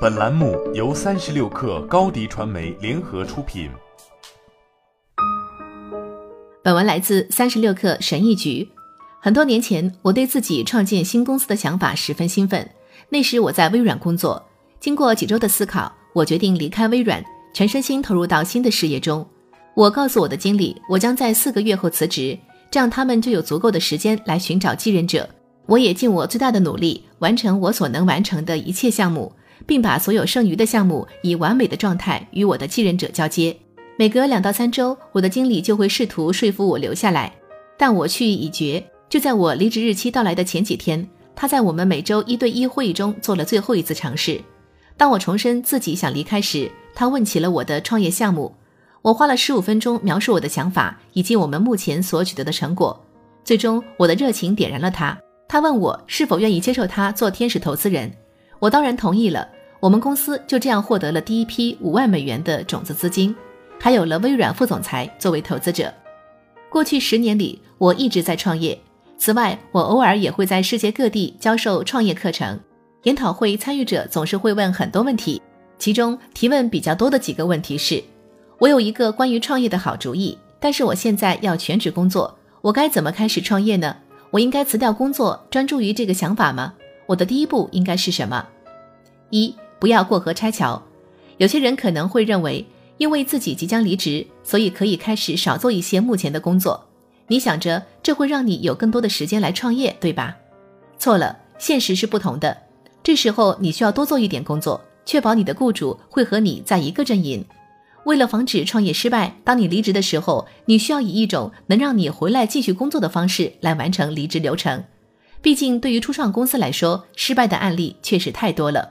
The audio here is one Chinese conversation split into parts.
本栏目由三十六氪高低传媒联合出品。本文来自三十六氪神译局。很多年前，我对自己创建新公司的想法十分兴奋。那时我在微软工作，经过几周的思考，我决定离开微软，全身心投入到新的事业中。我告诉我的经理，我将在四个月后辞职，这样他们就有足够的时间来寻找继任者。我也尽我最大的努力，完成我所能完成的一切项目。并把所有剩余的项目以完美的状态与我的继任者交接。每隔两到三周，我的经理就会试图说服我留下来，但我去意已决。就在我离职日期到来的前几天，他在我们每周一对一会议中做了最后一次尝试。当我重申自己想离开时，他问起了我的创业项目。我花了十五分钟描述我的想法以及我们目前所取得的成果。最终，我的热情点燃了他。他问我是否愿意接受他做天使投资人。我当然同意了。我们公司就这样获得了第一批五万美元的种子资金，还有了微软副总裁作为投资者。过去十年里，我一直在创业。此外，我偶尔也会在世界各地教授创业课程。研讨会参与者总是会问很多问题，其中提问比较多的几个问题是：我有一个关于创业的好主意，但是我现在要全职工作，我该怎么开始创业呢？我应该辞掉工作，专注于这个想法吗？我的第一步应该是什么？一不要过河拆桥。有些人可能会认为，因为自己即将离职，所以可以开始少做一些目前的工作。你想着这会让你有更多的时间来创业，对吧？错了，现实是不同的。这时候你需要多做一点工作，确保你的雇主会和你在一个阵营。为了防止创业失败，当你离职的时候，你需要以一种能让你回来继续工作的方式来完成离职流程。毕竟，对于初创公司来说，失败的案例确实太多了。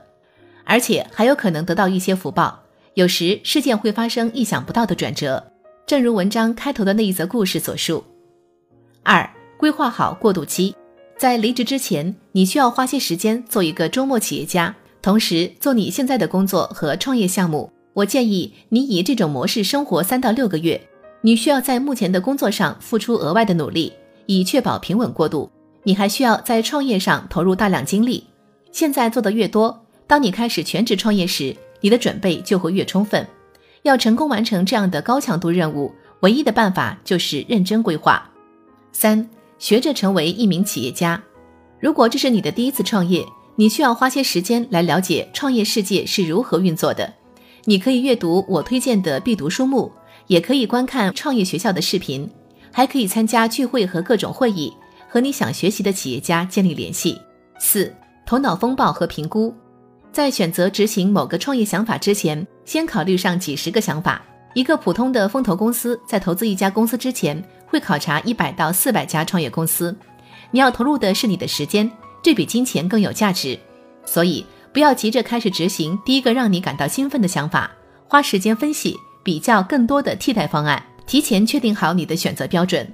而且还有可能得到一些福报，有时事件会发生意想不到的转折，正如文章开头的那一则故事所述。二、规划好过渡期，在离职之前，你需要花些时间做一个周末企业家，同时做你现在的工作和创业项目。我建议你以这种模式生活三到六个月。你需要在目前的工作上付出额外的努力，以确保平稳过渡。你还需要在创业上投入大量精力。现在做的越多。当你开始全职创业时，你的准备就会越充分。要成功完成这样的高强度任务，唯一的办法就是认真规划。三，学着成为一名企业家。如果这是你的第一次创业，你需要花些时间来了解创业世界是如何运作的。你可以阅读我推荐的必读书目，也可以观看创业学校的视频，还可以参加聚会和各种会议，和你想学习的企业家建立联系。四，头脑风暴和评估。在选择执行某个创业想法之前，先考虑上几十个想法。一个普通的风投公司在投资一家公司之前，会考察一百到四百家创业公司。你要投入的是你的时间，这比金钱更有价值。所以，不要急着开始执行第一个让你感到兴奋的想法，花时间分析、比较更多的替代方案，提前确定好你的选择标准。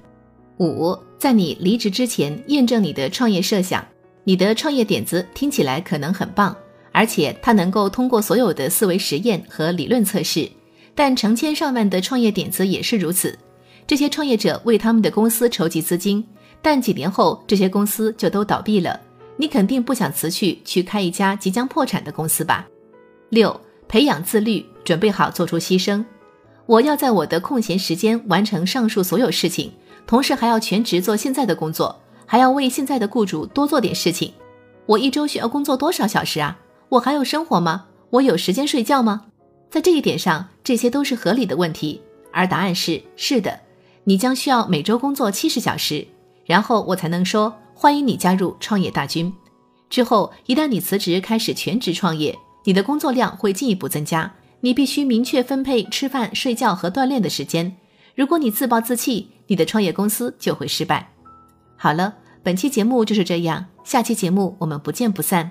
五，在你离职之前，验证你的创业设想。你的创业点子听起来可能很棒。而且它能够通过所有的思维实验和理论测试，但成千上万的创业点子也是如此。这些创业者为他们的公司筹集资金，但几年后这些公司就都倒闭了。你肯定不想辞去去开一家即将破产的公司吧？六，培养自律，准备好做出牺牲。我要在我的空闲时间完成上述所有事情，同时还要全职做现在的工作，还要为现在的雇主多做点事情。我一周需要工作多少小时啊？我还有生活吗？我有时间睡觉吗？在这一点上，这些都是合理的问题。而答案是是的。你将需要每周工作七十小时，然后我才能说欢迎你加入创业大军。之后，一旦你辞职开始全职创业，你的工作量会进一步增加。你必须明确分配吃饭、睡觉和锻炼的时间。如果你自暴自弃，你的创业公司就会失败。好了，本期节目就是这样，下期节目我们不见不散。